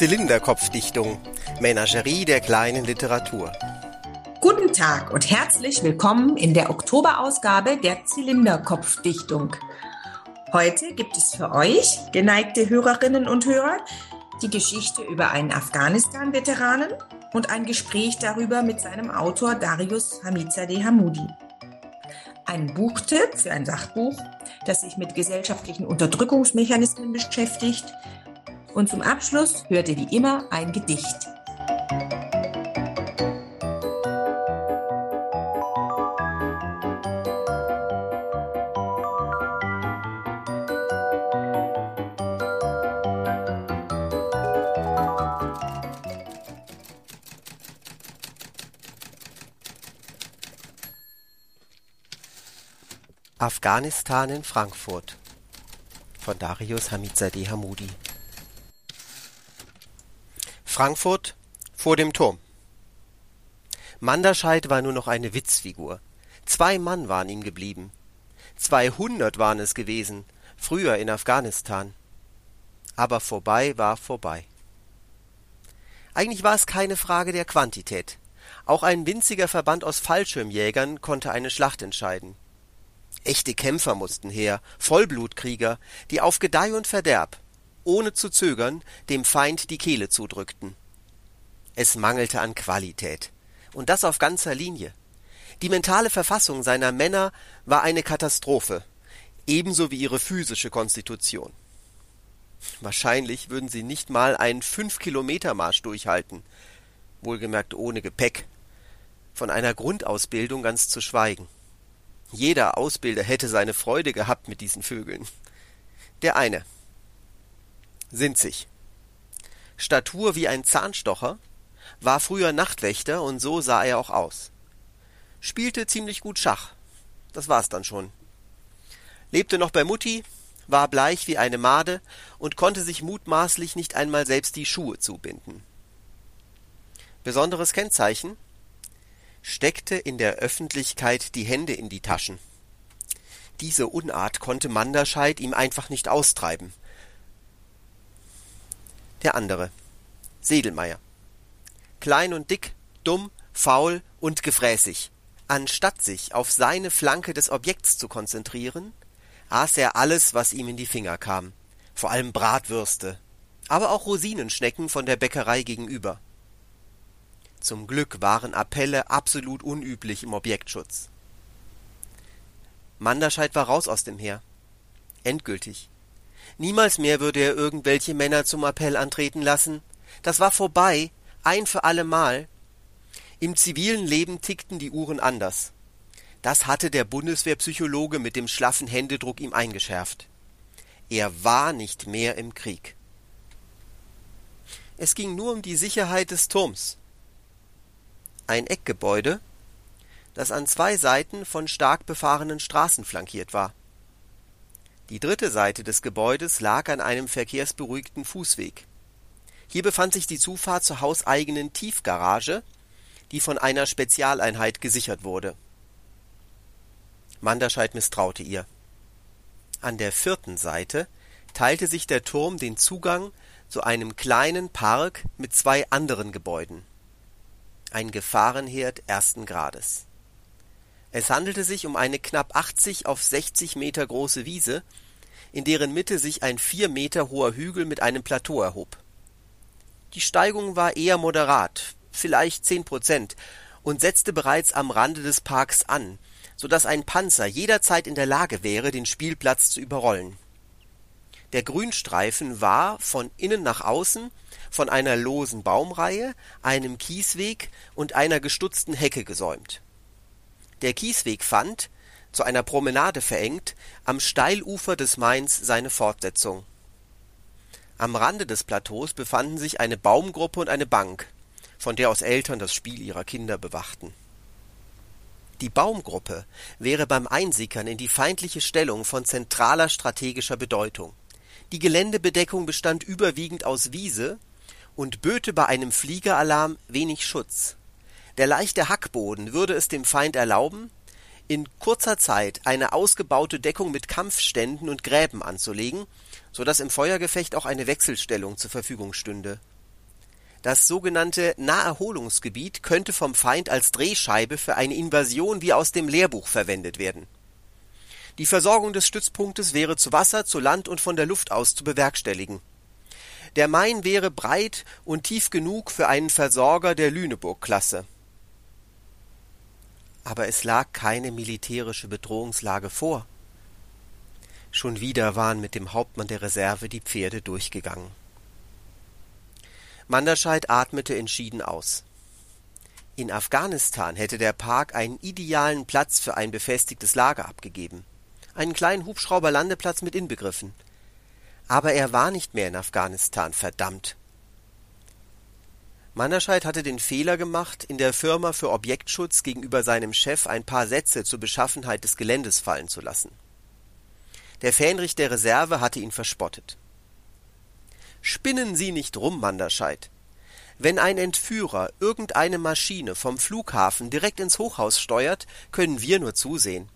Zylinderkopfdichtung. Menagerie der kleinen Literatur. Guten Tag und herzlich willkommen in der Oktoberausgabe der Zylinderkopfdichtung. Heute gibt es für euch, geneigte Hörerinnen und Hörer, die Geschichte über einen Afghanistan-Veteranen und ein Gespräch darüber mit seinem Autor Darius Hamizadeh Hamoudi. Ein Buchtipp für ein Sachbuch, das sich mit gesellschaftlichen Unterdrückungsmechanismen beschäftigt. Und zum Abschluss hört ihr wie immer ein Gedicht. Afghanistan in Frankfurt von Darius Hamizadeh Hamoudi Frankfurt vor dem Turm Manderscheid war nur noch eine Witzfigur. Zwei Mann waren ihm geblieben. Zweihundert waren es gewesen, früher in Afghanistan. Aber vorbei war vorbei. Eigentlich war es keine Frage der Quantität. Auch ein winziger Verband aus Fallschirmjägern konnte eine Schlacht entscheiden. Echte Kämpfer mussten her, Vollblutkrieger, die auf Gedeih und Verderb, ohne zu zögern, dem Feind die Kehle zudrückten. Es mangelte an Qualität. Und das auf ganzer Linie. Die mentale Verfassung seiner Männer war eine Katastrophe, ebenso wie ihre physische Konstitution. Wahrscheinlich würden sie nicht mal einen Fünf-Kilometer-Marsch durchhalten, wohlgemerkt ohne Gepäck, von einer Grundausbildung ganz zu schweigen. Jeder Ausbilder hätte seine Freude gehabt mit diesen Vögeln. Der eine. Sinzig. Statur wie ein Zahnstocher, war früher Nachtwächter und so sah er auch aus. Spielte ziemlich gut Schach. Das war's dann schon. Lebte noch bei Mutti, war bleich wie eine Made und konnte sich mutmaßlich nicht einmal selbst die Schuhe zubinden. Besonderes Kennzeichen steckte in der Öffentlichkeit die Hände in die Taschen. Diese Unart konnte Manderscheid ihm einfach nicht austreiben. Der andere. Sedelmeier. Klein und dick, dumm, faul und gefräßig. Anstatt sich auf seine Flanke des Objekts zu konzentrieren, aß er alles, was ihm in die Finger kam. Vor allem Bratwürste. Aber auch Rosinenschnecken von der Bäckerei gegenüber. Zum Glück waren Appelle absolut unüblich im Objektschutz. Manderscheid war raus aus dem Heer. Endgültig. Niemals mehr würde er irgendwelche Männer zum Appell antreten lassen. Das war vorbei, ein für allemal. Im zivilen Leben tickten die Uhren anders. Das hatte der Bundeswehrpsychologe mit dem schlaffen Händedruck ihm eingeschärft. Er war nicht mehr im Krieg. Es ging nur um die Sicherheit des Turms ein Eckgebäude, das an zwei Seiten von stark befahrenen Straßen flankiert war. Die dritte Seite des Gebäudes lag an einem verkehrsberuhigten Fußweg. Hier befand sich die Zufahrt zur hauseigenen Tiefgarage, die von einer Spezialeinheit gesichert wurde. Manderscheid misstraute ihr. An der vierten Seite teilte sich der Turm den Zugang zu einem kleinen Park mit zwei anderen Gebäuden ein Gefahrenherd ersten Grades. Es handelte sich um eine knapp 80 auf 60 Meter große Wiese, in deren Mitte sich ein vier Meter hoher Hügel mit einem Plateau erhob. Die Steigung war eher moderat, vielleicht zehn Prozent, und setzte bereits am Rande des Parks an, so dass ein Panzer jederzeit in der Lage wäre, den Spielplatz zu überrollen. Der Grünstreifen war von innen nach außen von einer losen Baumreihe, einem Kiesweg und einer gestutzten Hecke gesäumt. Der Kiesweg fand, zu einer Promenade verengt, am Steilufer des Mains seine Fortsetzung. Am Rande des Plateaus befanden sich eine Baumgruppe und eine Bank, von der aus Eltern das Spiel ihrer Kinder bewachten. Die Baumgruppe wäre beim Einsickern in die feindliche Stellung von zentraler strategischer Bedeutung. Die Geländebedeckung bestand überwiegend aus Wiese und böte bei einem Fliegeralarm wenig Schutz. Der leichte Hackboden würde es dem Feind erlauben, in kurzer Zeit eine ausgebaute Deckung mit Kampfständen und Gräben anzulegen, so dass im Feuergefecht auch eine Wechselstellung zur Verfügung stünde. Das sogenannte Naherholungsgebiet könnte vom Feind als Drehscheibe für eine Invasion wie aus dem Lehrbuch verwendet werden. Die Versorgung des Stützpunktes wäre zu Wasser, zu Land und von der Luft aus zu bewerkstelligen. Der Main wäre breit und tief genug für einen Versorger der Lüneburg-Klasse. Aber es lag keine militärische Bedrohungslage vor. Schon wieder waren mit dem Hauptmann der Reserve die Pferde durchgegangen. Manderscheid atmete entschieden aus. In Afghanistan hätte der Park einen idealen Platz für ein befestigtes Lager abgegeben. Einen kleinen Hubschrauberlandeplatz mit inbegriffen. Aber er war nicht mehr in Afghanistan, verdammt. Manderscheid hatte den Fehler gemacht, in der Firma für Objektschutz gegenüber seinem Chef ein paar Sätze zur Beschaffenheit des Geländes fallen zu lassen. Der Fähnrich der Reserve hatte ihn verspottet. Spinnen Sie nicht rum, Manderscheid. Wenn ein Entführer irgendeine Maschine vom Flughafen direkt ins Hochhaus steuert, können wir nur zusehen.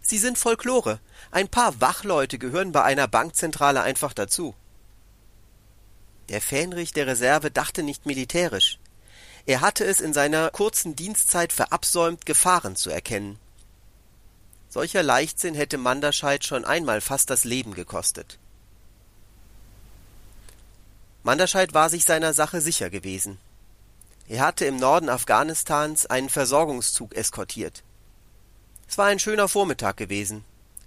Sie sind Folklore. Ein paar Wachleute gehören bei einer Bankzentrale einfach dazu. Der Fähnrich der Reserve dachte nicht militärisch. Er hatte es in seiner kurzen Dienstzeit verabsäumt, Gefahren zu erkennen. Solcher Leichtsinn hätte Manderscheid schon einmal fast das Leben gekostet. Manderscheid war sich seiner Sache sicher gewesen. Er hatte im Norden Afghanistans einen Versorgungszug eskortiert. Es war ein schöner Vormittag gewesen,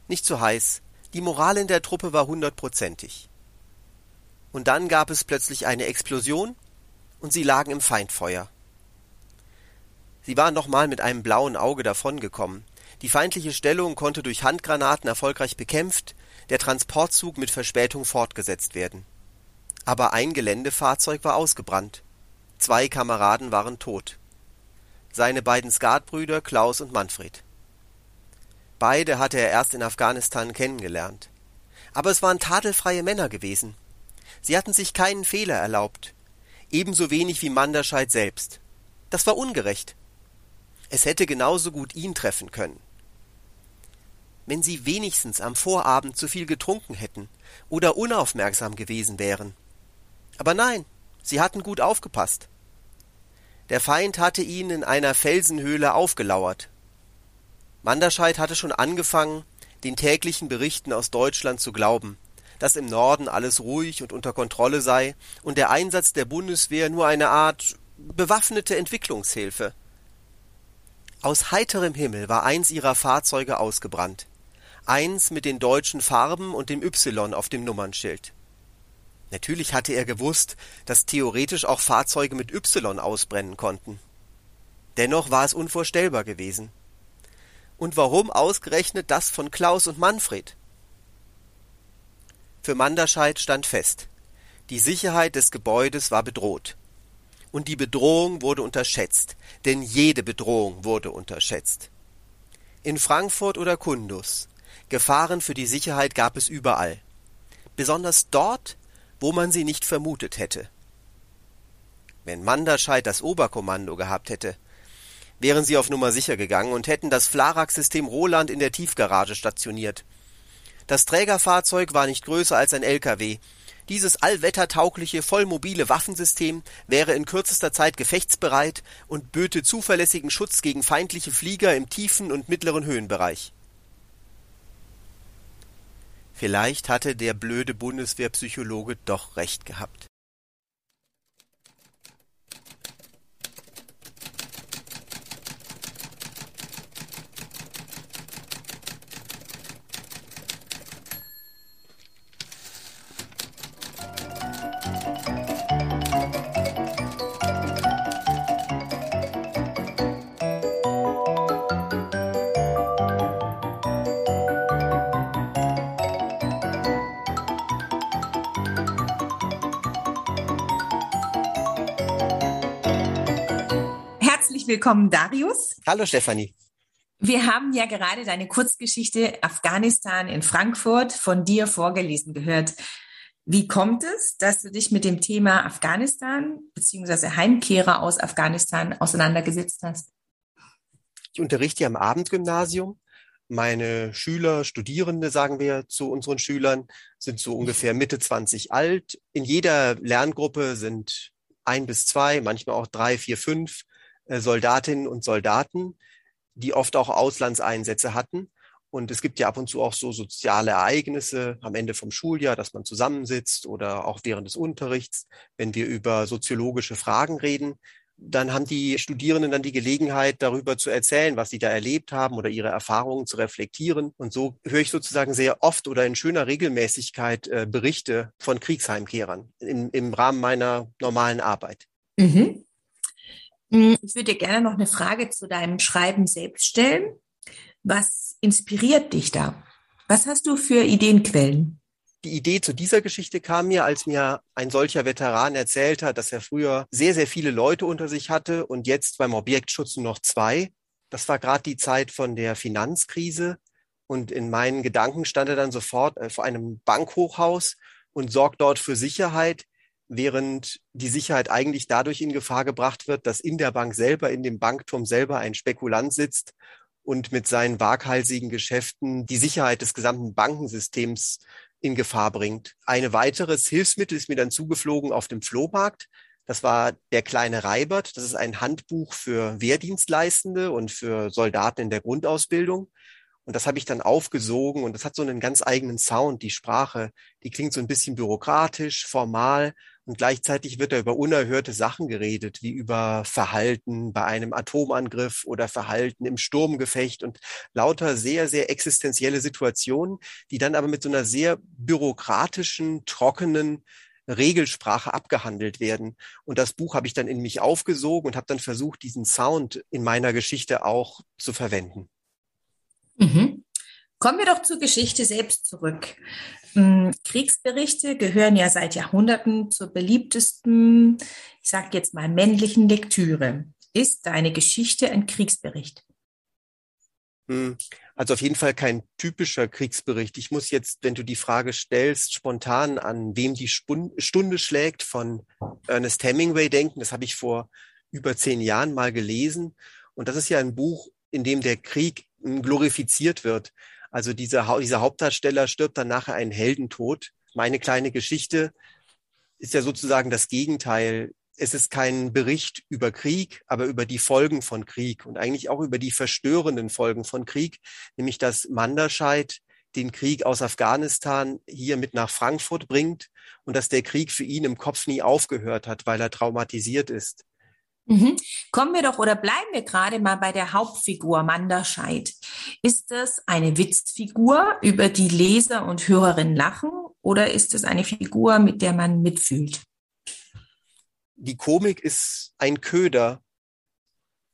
nicht zu heiß, die Moral in der Truppe war hundertprozentig. Und dann gab es plötzlich eine Explosion und sie lagen im Feindfeuer. Sie waren nochmal mit einem blauen Auge davongekommen, die feindliche Stellung konnte durch Handgranaten erfolgreich bekämpft, der Transportzug mit Verspätung fortgesetzt werden. Aber ein Geländefahrzeug war ausgebrannt. Zwei Kameraden waren tot. Seine beiden Skatbrüder Klaus und Manfred. Beide hatte er erst in Afghanistan kennengelernt. Aber es waren tadelfreie Männer gewesen. Sie hatten sich keinen Fehler erlaubt. Ebenso wenig wie Manderscheid selbst. Das war ungerecht. Es hätte genauso gut ihn treffen können wenn sie wenigstens am Vorabend zu viel getrunken hätten oder unaufmerksam gewesen wären. Aber nein, sie hatten gut aufgepasst. Der Feind hatte ihnen in einer Felsenhöhle aufgelauert. Manderscheid hatte schon angefangen, den täglichen Berichten aus Deutschland zu glauben, dass im Norden alles ruhig und unter Kontrolle sei und der Einsatz der Bundeswehr nur eine Art bewaffnete Entwicklungshilfe. Aus heiterem Himmel war eins ihrer Fahrzeuge ausgebrannt eins mit den deutschen Farben und dem Y auf dem Nummernschild. Natürlich hatte er gewusst, dass theoretisch auch Fahrzeuge mit Y ausbrennen konnten. Dennoch war es unvorstellbar gewesen. Und warum ausgerechnet das von Klaus und Manfred? Für Manderscheid stand fest, die Sicherheit des Gebäudes war bedroht. Und die Bedrohung wurde unterschätzt, denn jede Bedrohung wurde unterschätzt. In Frankfurt oder Kundus, Gefahren für die Sicherheit gab es überall, besonders dort, wo man sie nicht vermutet hätte. Wenn Manderscheid das Oberkommando gehabt hätte, wären sie auf Nummer sicher gegangen und hätten das Flarax-System Roland in der Tiefgarage stationiert. Das Trägerfahrzeug war nicht größer als ein LKW. Dieses allwettertaugliche, vollmobile Waffensystem wäre in kürzester Zeit gefechtsbereit und böte zuverlässigen Schutz gegen feindliche Flieger im tiefen und mittleren Höhenbereich. Vielleicht hatte der blöde Bundeswehrpsychologe doch recht gehabt. Willkommen, Darius. Hallo, Stefanie. Wir haben ja gerade deine Kurzgeschichte Afghanistan in Frankfurt von dir vorgelesen gehört. Wie kommt es, dass du dich mit dem Thema Afghanistan bzw. Heimkehrer aus Afghanistan auseinandergesetzt hast? Ich unterrichte am Abendgymnasium. Meine Schüler, Studierende, sagen wir zu unseren Schülern, sind so ungefähr Mitte 20 alt. In jeder Lerngruppe sind ein bis zwei, manchmal auch drei, vier, fünf Soldatinnen und Soldaten, die oft auch Auslandseinsätze hatten. Und es gibt ja ab und zu auch so soziale Ereignisse am Ende vom Schuljahr, dass man zusammensitzt oder auch während des Unterrichts, wenn wir über soziologische Fragen reden. Dann haben die Studierenden dann die Gelegenheit, darüber zu erzählen, was sie da erlebt haben oder ihre Erfahrungen zu reflektieren. Und so höre ich sozusagen sehr oft oder in schöner Regelmäßigkeit äh, Berichte von Kriegsheimkehrern im, im Rahmen meiner normalen Arbeit. Mhm. Hm, ich würde dir gerne noch eine Frage zu deinem Schreiben selbst stellen. Was inspiriert dich da? Was hast du für Ideenquellen? Die Idee zu dieser Geschichte kam mir, als mir ein solcher Veteran erzählt hat, dass er früher sehr, sehr viele Leute unter sich hatte und jetzt beim Objektschutz nur noch zwei. Das war gerade die Zeit von der Finanzkrise. Und in meinen Gedanken stand er dann sofort äh, vor einem Bankhochhaus und sorgt dort für Sicherheit, während die Sicherheit eigentlich dadurch in Gefahr gebracht wird, dass in der Bank selber, in dem Bankturm selber ein Spekulant sitzt und mit seinen waghalsigen Geschäften die Sicherheit des gesamten Bankensystems in Gefahr bringt. Ein weiteres Hilfsmittel ist mir dann zugeflogen auf dem Flohmarkt. Das war der kleine Reibert. Das ist ein Handbuch für Wehrdienstleistende und für Soldaten in der Grundausbildung. Und das habe ich dann aufgesogen und das hat so einen ganz eigenen Sound, die Sprache. Die klingt so ein bisschen bürokratisch, formal und gleichzeitig wird da über unerhörte Sachen geredet, wie über Verhalten bei einem Atomangriff oder Verhalten im Sturmgefecht und lauter sehr, sehr existenzielle Situationen, die dann aber mit so einer sehr bürokratischen, trockenen Regelsprache abgehandelt werden. Und das Buch habe ich dann in mich aufgesogen und habe dann versucht, diesen Sound in meiner Geschichte auch zu verwenden. Mhm. Kommen wir doch zur Geschichte selbst zurück. Hm, Kriegsberichte gehören ja seit Jahrhunderten zur beliebtesten, ich sage jetzt mal, männlichen Lektüre. Ist deine Geschichte ein Kriegsbericht? Hm, also auf jeden Fall kein typischer Kriegsbericht. Ich muss jetzt, wenn du die Frage stellst, spontan an wem die Stunde schlägt von Ernest Hemingway denken. Das habe ich vor über zehn Jahren mal gelesen. Und das ist ja ein Buch, in dem der Krieg hm, glorifiziert wird. Also dieser, dieser Hauptdarsteller stirbt dann nachher einen Heldentod. Meine kleine Geschichte ist ja sozusagen das Gegenteil. Es ist kein Bericht über Krieg, aber über die Folgen von Krieg und eigentlich auch über die verstörenden Folgen von Krieg, nämlich dass Manderscheid den Krieg aus Afghanistan hier mit nach Frankfurt bringt und dass der Krieg für ihn im Kopf nie aufgehört hat, weil er traumatisiert ist. Mhm. Kommen wir doch oder bleiben wir gerade mal bei der Hauptfigur Manderscheid. Ist das eine Witzfigur, über die Leser und Hörerinnen lachen oder ist es eine Figur, mit der man mitfühlt? Die Komik ist ein Köder,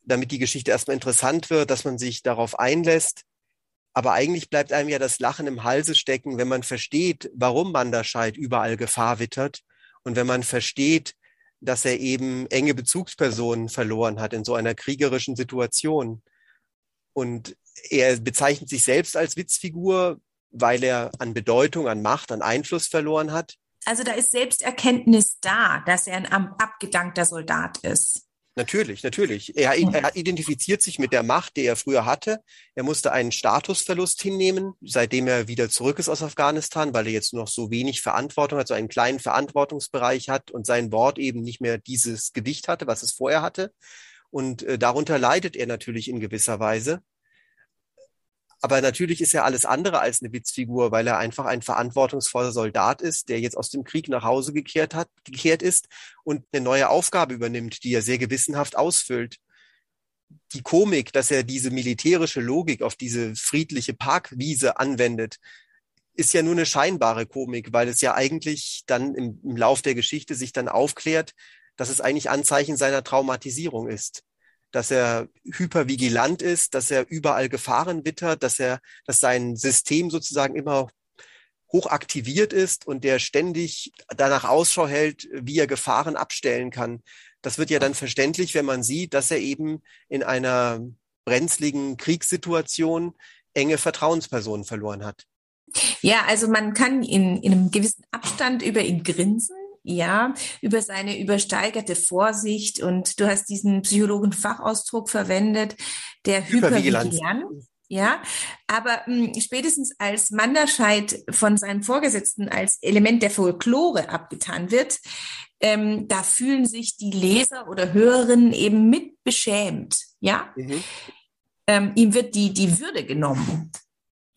damit die Geschichte erstmal interessant wird, dass man sich darauf einlässt. Aber eigentlich bleibt einem ja das Lachen im Halse stecken, wenn man versteht, warum Manderscheid überall Gefahr wittert und wenn man versteht, dass er eben enge Bezugspersonen verloren hat in so einer kriegerischen Situation. Und er bezeichnet sich selbst als Witzfigur, weil er an Bedeutung, an Macht, an Einfluss verloren hat. Also da ist Selbsterkenntnis da, dass er ein abgedankter Soldat ist. Natürlich, natürlich. Er, er, identifiziert sich mit der Macht, die er früher hatte. Er musste einen Statusverlust hinnehmen, seitdem er wieder zurück ist aus Afghanistan, weil er jetzt noch so wenig Verantwortung hat, so einen kleinen Verantwortungsbereich hat und sein Wort eben nicht mehr dieses Gewicht hatte, was es vorher hatte. Und äh, darunter leidet er natürlich in gewisser Weise. Aber natürlich ist er alles andere als eine Witzfigur, weil er einfach ein verantwortungsvoller Soldat ist, der jetzt aus dem Krieg nach Hause gekehrt hat, gekehrt ist und eine neue Aufgabe übernimmt, die er sehr gewissenhaft ausfüllt. Die Komik, dass er diese militärische Logik auf diese friedliche Parkwiese anwendet, ist ja nur eine scheinbare Komik, weil es ja eigentlich dann im, im Lauf der Geschichte sich dann aufklärt, dass es eigentlich Anzeichen seiner Traumatisierung ist dass er hypervigilant ist, dass er überall Gefahren wittert, dass er, dass sein System sozusagen immer hoch aktiviert ist und der ständig danach Ausschau hält, wie er Gefahren abstellen kann. Das wird ja dann verständlich, wenn man sieht, dass er eben in einer brenzligen Kriegssituation enge Vertrauenspersonen verloren hat. Ja, also man kann in, in einem gewissen Abstand über ihn grinsen, ja, über seine übersteigerte Vorsicht und du hast diesen Psychologen-Fachausdruck verwendet, der Hypervigilanz. Ja, aber mh, hm, spätestens als Manderscheid von seinen Vorgesetzten als Element der Folklore abgetan wird, ähm, da fühlen sich die Leser oder Hörerinnen eben mit beschämt. Ja, mhm. ähm, ihm wird die, die Würde genommen.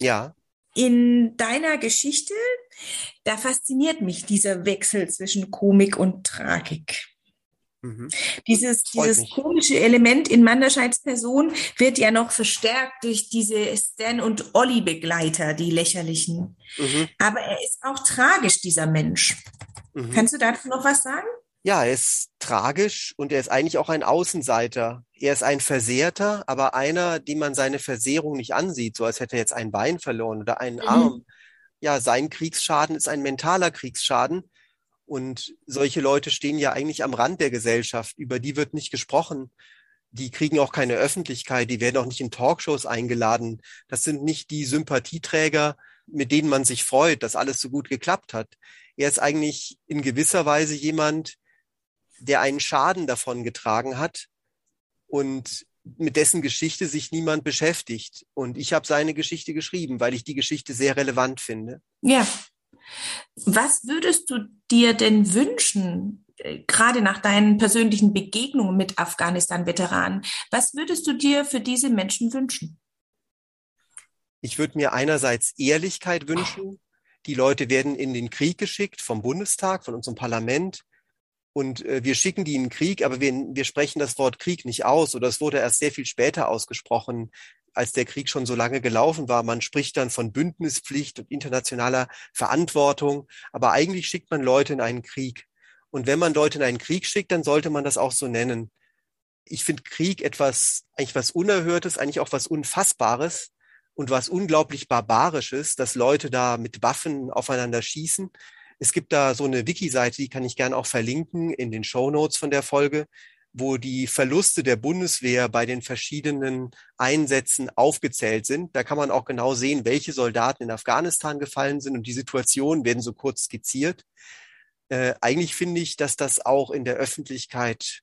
Ja. In deiner Geschichte, da fasziniert mich dieser Wechsel zwischen Komik und Tragik. Mhm. Dieses, dieses komische Element in Manderscheids Person wird ja noch verstärkt durch diese Stan- und Olli-Begleiter, die lächerlichen. Mhm. Aber er ist auch tragisch, dieser Mensch. Mhm. Kannst du dazu noch was sagen? Ja, er ist tragisch und er ist eigentlich auch ein Außenseiter. Er ist ein Versehrter, aber einer, dem man seine Versehrung nicht ansieht, so als hätte er jetzt ein Bein verloren oder einen mhm. Arm. Ja, sein Kriegsschaden ist ein mentaler Kriegsschaden und solche Leute stehen ja eigentlich am Rand der Gesellschaft. Über die wird nicht gesprochen. Die kriegen auch keine Öffentlichkeit. Die werden auch nicht in Talkshows eingeladen. Das sind nicht die Sympathieträger, mit denen man sich freut, dass alles so gut geklappt hat. Er ist eigentlich in gewisser Weise jemand, der einen Schaden davon getragen hat und mit dessen Geschichte sich niemand beschäftigt. Und ich habe seine Geschichte geschrieben, weil ich die Geschichte sehr relevant finde. Ja, was würdest du dir denn wünschen, äh, gerade nach deinen persönlichen Begegnungen mit Afghanistan-Veteranen? Was würdest du dir für diese Menschen wünschen? Ich würde mir einerseits Ehrlichkeit wünschen. Die Leute werden in den Krieg geschickt vom Bundestag, von unserem Parlament. Und äh, wir schicken die in den Krieg, aber wir, wir sprechen das Wort Krieg nicht aus oder es wurde erst sehr viel später ausgesprochen als der Krieg schon so lange gelaufen war. Man spricht dann von Bündnispflicht und internationaler Verantwortung, aber eigentlich schickt man Leute in einen Krieg. Und wenn man Leute in einen Krieg schickt, dann sollte man das auch so nennen. Ich finde Krieg etwas, eigentlich was Unerhörtes, eigentlich auch was Unfassbares und was unglaublich Barbarisches, dass Leute da mit Waffen aufeinander schießen. Es gibt da so eine Wiki-Seite, die kann ich gerne auch verlinken in den Show Notes von der Folge wo die Verluste der Bundeswehr bei den verschiedenen Einsätzen aufgezählt sind. Da kann man auch genau sehen, welche Soldaten in Afghanistan gefallen sind und die Situationen werden so kurz skizziert. Äh, eigentlich finde ich, dass das auch in der Öffentlichkeit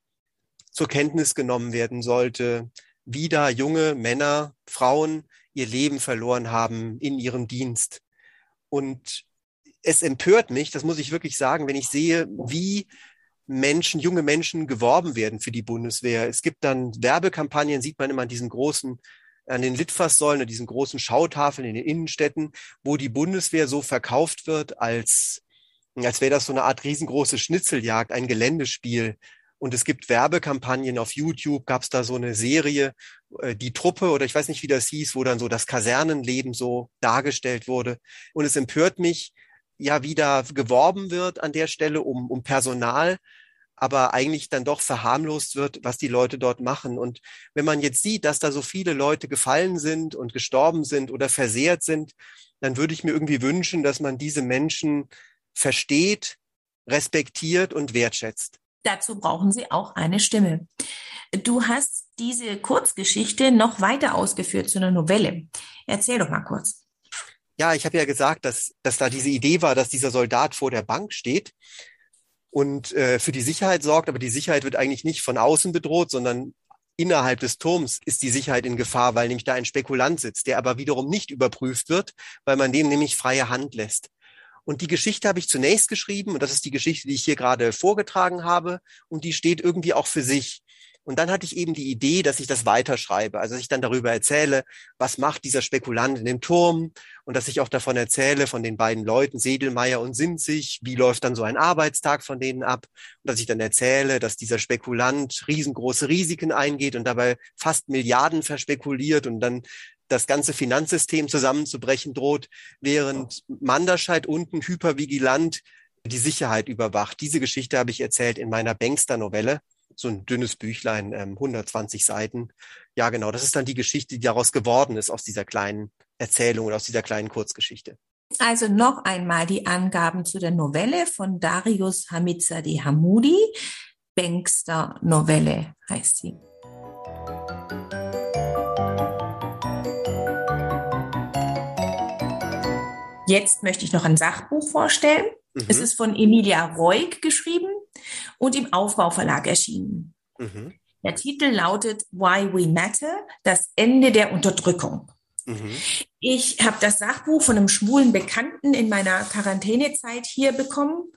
zur Kenntnis genommen werden sollte, wie da junge Männer, Frauen ihr Leben verloren haben in ihrem Dienst. Und es empört mich, das muss ich wirklich sagen, wenn ich sehe, wie Menschen, junge Menschen geworben werden für die Bundeswehr. Es gibt dann Werbekampagnen, sieht man immer an diesen großen, an den Litfaßsäulen, an diesen großen Schautafeln in den Innenstädten, wo die Bundeswehr so verkauft wird, als, als wäre das so eine Art riesengroße Schnitzeljagd, ein Geländespiel. Und es gibt Werbekampagnen auf YouTube, gab es da so eine Serie, äh, die Truppe oder ich weiß nicht, wie das hieß, wo dann so das Kasernenleben so dargestellt wurde. Und es empört mich, ja wieder geworben wird an der Stelle um, um Personal, aber eigentlich dann doch verharmlost wird, was die Leute dort machen. Und wenn man jetzt sieht, dass da so viele Leute gefallen sind und gestorben sind oder versehrt sind, dann würde ich mir irgendwie wünschen, dass man diese Menschen versteht, respektiert und wertschätzt. Dazu brauchen sie auch eine Stimme. Du hast diese Kurzgeschichte noch weiter ausgeführt zu einer Novelle. Erzähl doch mal kurz. Ja, ich habe ja gesagt, dass, dass da diese Idee war, dass dieser Soldat vor der Bank steht und äh, für die Sicherheit sorgt, aber die Sicherheit wird eigentlich nicht von außen bedroht, sondern innerhalb des Turms ist die Sicherheit in Gefahr, weil nämlich da ein Spekulant sitzt, der aber wiederum nicht überprüft wird, weil man dem nämlich freie Hand lässt. Und die Geschichte habe ich zunächst geschrieben und das ist die Geschichte, die ich hier gerade vorgetragen habe und die steht irgendwie auch für sich. Und dann hatte ich eben die Idee, dass ich das weiterschreibe. Also dass ich dann darüber erzähle, was macht dieser Spekulant in dem Turm und dass ich auch davon erzähle, von den beiden Leuten, Sedelmeier und Sinzig, wie läuft dann so ein Arbeitstag von denen ab. Und dass ich dann erzähle, dass dieser Spekulant riesengroße Risiken eingeht und dabei fast Milliarden verspekuliert und dann das ganze Finanzsystem zusammenzubrechen droht, während Manderscheid unten hypervigilant die Sicherheit überwacht. Diese Geschichte habe ich erzählt in meiner Bankster-Novelle so ein dünnes Büchlein, ähm, 120 Seiten. Ja, genau, das ist dann die Geschichte, die daraus geworden ist, aus dieser kleinen Erzählung oder aus dieser kleinen Kurzgeschichte. Also noch einmal die Angaben zu der Novelle von Darius Hamizadi Hamoudi. Bankster Novelle heißt sie. Jetzt möchte ich noch ein Sachbuch vorstellen. Mhm. Es ist von Emilia Reuk geschrieben und im Aufbauverlag erschienen. Mhm. Der Titel lautet Why We Matter, das Ende der Unterdrückung. Mhm. Ich habe das Sachbuch von einem schwulen Bekannten in meiner Quarantänezeit hier bekommen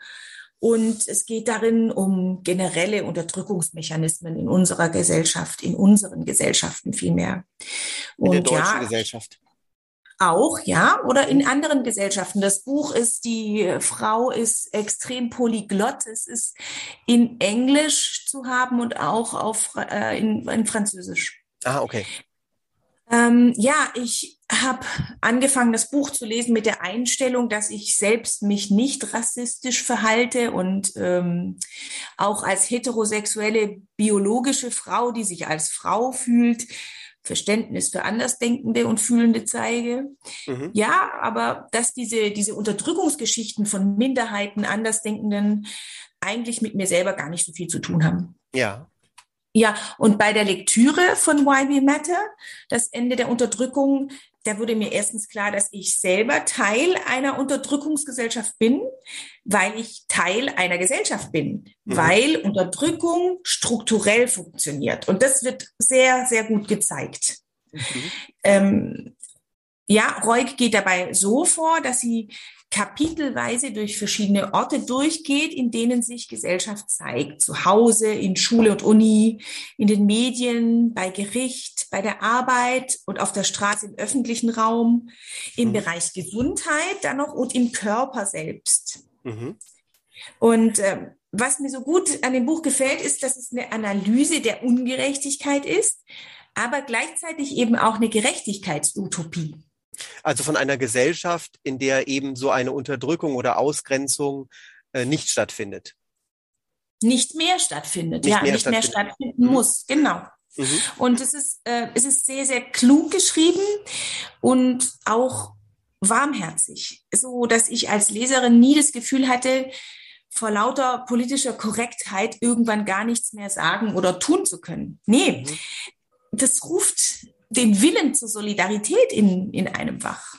Und es geht darin um generelle Unterdrückungsmechanismen in unserer Gesellschaft, in unseren Gesellschaften vielmehr. Und in der deutschen ja, Gesellschaft. Auch, ja, oder in anderen Gesellschaften. Das Buch ist, die Frau ist extrem polyglott. Es ist in Englisch zu haben und auch auf, äh, in, in Französisch. Ah, okay. Ähm, ja, ich habe angefangen, das Buch zu lesen mit der Einstellung, dass ich selbst mich nicht rassistisch verhalte und ähm, auch als heterosexuelle biologische Frau, die sich als Frau fühlt, Verständnis für Andersdenkende und Fühlende zeige. Mhm. Ja, aber dass diese, diese Unterdrückungsgeschichten von Minderheiten, Andersdenkenden eigentlich mit mir selber gar nicht so viel zu tun haben. Ja. Ja, und bei der Lektüre von Why We Matter, das Ende der Unterdrückung, da wurde mir erstens klar, dass ich selber Teil einer Unterdrückungsgesellschaft bin, weil ich Teil einer Gesellschaft bin, mhm. weil Unterdrückung strukturell funktioniert. Und das wird sehr, sehr gut gezeigt. Mhm. Ähm, ja, Reuk geht dabei so vor, dass sie kapitelweise durch verschiedene Orte durchgeht, in denen sich Gesellschaft zeigt. Zu Hause, in Schule und Uni, in den Medien, bei Gericht, bei der Arbeit und auf der Straße im öffentlichen Raum, im mhm. Bereich Gesundheit dann noch und im Körper selbst. Mhm. Und äh, was mir so gut an dem Buch gefällt, ist, dass es eine Analyse der Ungerechtigkeit ist, aber gleichzeitig eben auch eine Gerechtigkeitsutopie. Also von einer Gesellschaft, in der eben so eine Unterdrückung oder Ausgrenzung äh, nicht stattfindet. Nicht mehr stattfindet, nicht ja, mehr nicht stattfindet. mehr stattfinden mhm. muss, genau. Mhm. Und es ist, äh, es ist sehr, sehr klug geschrieben und auch warmherzig, so dass ich als Leserin nie das Gefühl hatte, vor lauter politischer Korrektheit irgendwann gar nichts mehr sagen oder tun zu können. Nee, mhm. das ruft den Willen zur Solidarität in, in einem wach.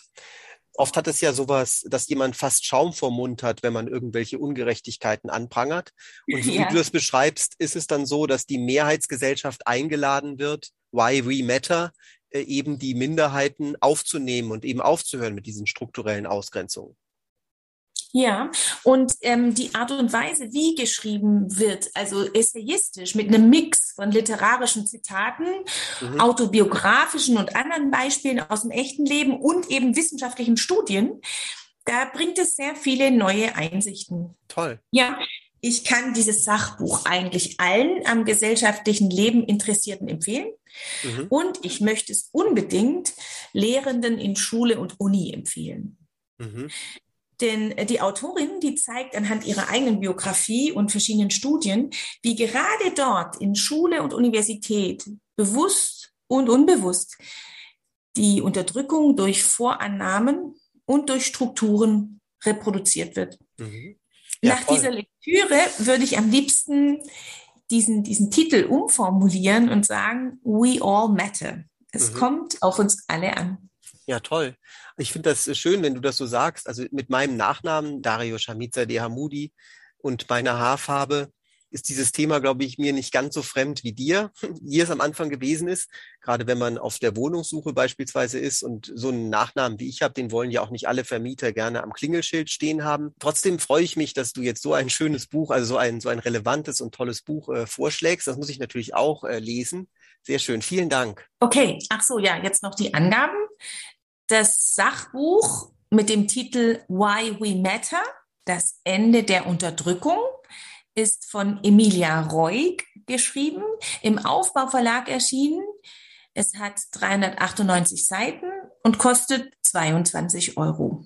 Oft hat es ja sowas, dass jemand fast Schaum vor Mund hat, wenn man irgendwelche Ungerechtigkeiten anprangert. Und so ja. wie du es beschreibst, ist es dann so, dass die Mehrheitsgesellschaft eingeladen wird, why we matter, äh, eben die Minderheiten aufzunehmen und eben aufzuhören mit diesen strukturellen Ausgrenzungen. Ja, und ähm, die Art und Weise, wie geschrieben wird, also essayistisch mit einem Mix von literarischen Zitaten, mhm. autobiografischen und anderen Beispielen aus dem echten Leben und eben wissenschaftlichen Studien, da bringt es sehr viele neue Einsichten. Toll. Ja, ich kann dieses Sachbuch eigentlich allen am gesellschaftlichen Leben Interessierten empfehlen. Mhm. Und ich möchte es unbedingt Lehrenden in Schule und Uni empfehlen. Mhm. Denn äh, die Autorin, die zeigt anhand ihrer eigenen Biografie und verschiedenen Studien, wie gerade dort in Schule und Universität bewusst und unbewusst die Unterdrückung durch Vorannahmen und durch Strukturen reproduziert wird. Mhm. Ja, Nach voll. dieser Lektüre würde ich am liebsten diesen, diesen Titel umformulieren und sagen, We all matter. Es mhm. kommt auf uns alle an. Ja, toll. Ich finde das schön, wenn du das so sagst. Also mit meinem Nachnamen, Dario Shamiza de Hamudi, und meiner Haarfarbe ist dieses Thema, glaube ich, mir nicht ganz so fremd wie dir, wie es am Anfang gewesen ist. Gerade wenn man auf der Wohnungssuche beispielsweise ist und so einen Nachnamen wie ich habe, den wollen ja auch nicht alle Vermieter gerne am Klingelschild stehen haben. Trotzdem freue ich mich, dass du jetzt so ein schönes Buch, also so ein, so ein relevantes und tolles Buch äh, vorschlägst. Das muss ich natürlich auch äh, lesen. Sehr schön. Vielen Dank. Okay. Ach so, ja, jetzt noch die Angaben. Das Sachbuch mit dem Titel Why We Matter, das Ende der Unterdrückung, ist von Emilia Reug geschrieben, im Aufbauverlag erschienen. Es hat 398 Seiten und kostet 22 Euro.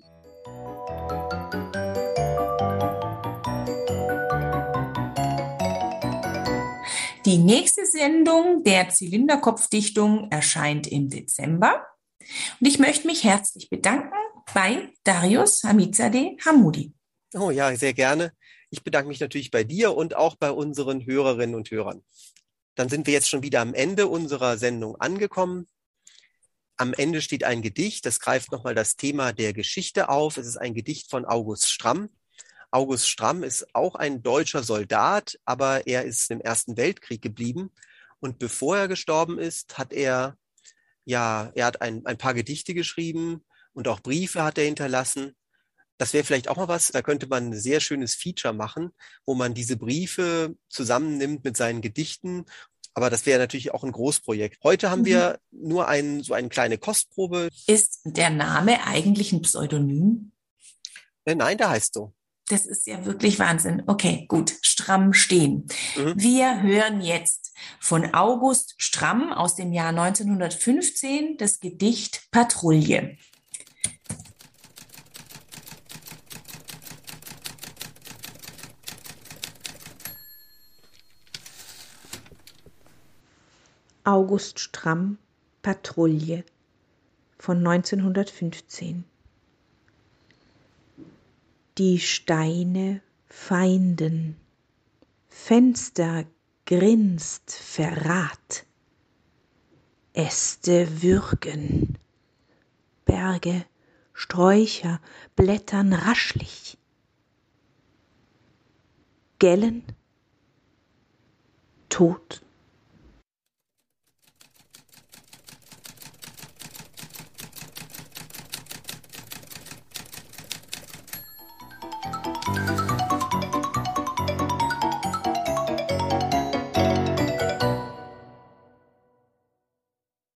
Die nächste Sendung der Zylinderkopfdichtung erscheint im Dezember. Und ich möchte mich herzlich bedanken bei Darius Hamizadeh Hamudi. Oh ja, sehr gerne. Ich bedanke mich natürlich bei dir und auch bei unseren Hörerinnen und Hörern. Dann sind wir jetzt schon wieder am Ende unserer Sendung angekommen. Am Ende steht ein Gedicht, das greift nochmal das Thema der Geschichte auf. Es ist ein Gedicht von August Stramm. August Stramm ist auch ein deutscher Soldat, aber er ist im Ersten Weltkrieg geblieben. Und bevor er gestorben ist, hat er ja, er hat ein, ein paar Gedichte geschrieben und auch Briefe hat er hinterlassen. Das wäre vielleicht auch mal was, da könnte man ein sehr schönes Feature machen, wo man diese Briefe zusammennimmt mit seinen Gedichten. Aber das wäre natürlich auch ein Großprojekt. Heute haben mhm. wir nur ein, so eine kleine Kostprobe. Ist der Name eigentlich ein Pseudonym? Äh, nein, der heißt so. Das ist ja wirklich Wahnsinn. Okay, gut. Stramm stehen. Mhm. Wir hören jetzt von August Stramm aus dem Jahr 1915 das Gedicht Patrouille. August Stramm Patrouille von 1915 Die Steine feinden, Fenster grinst Verrat, Äste würgen, Berge, Sträucher blättern raschlich, Gellen, Tod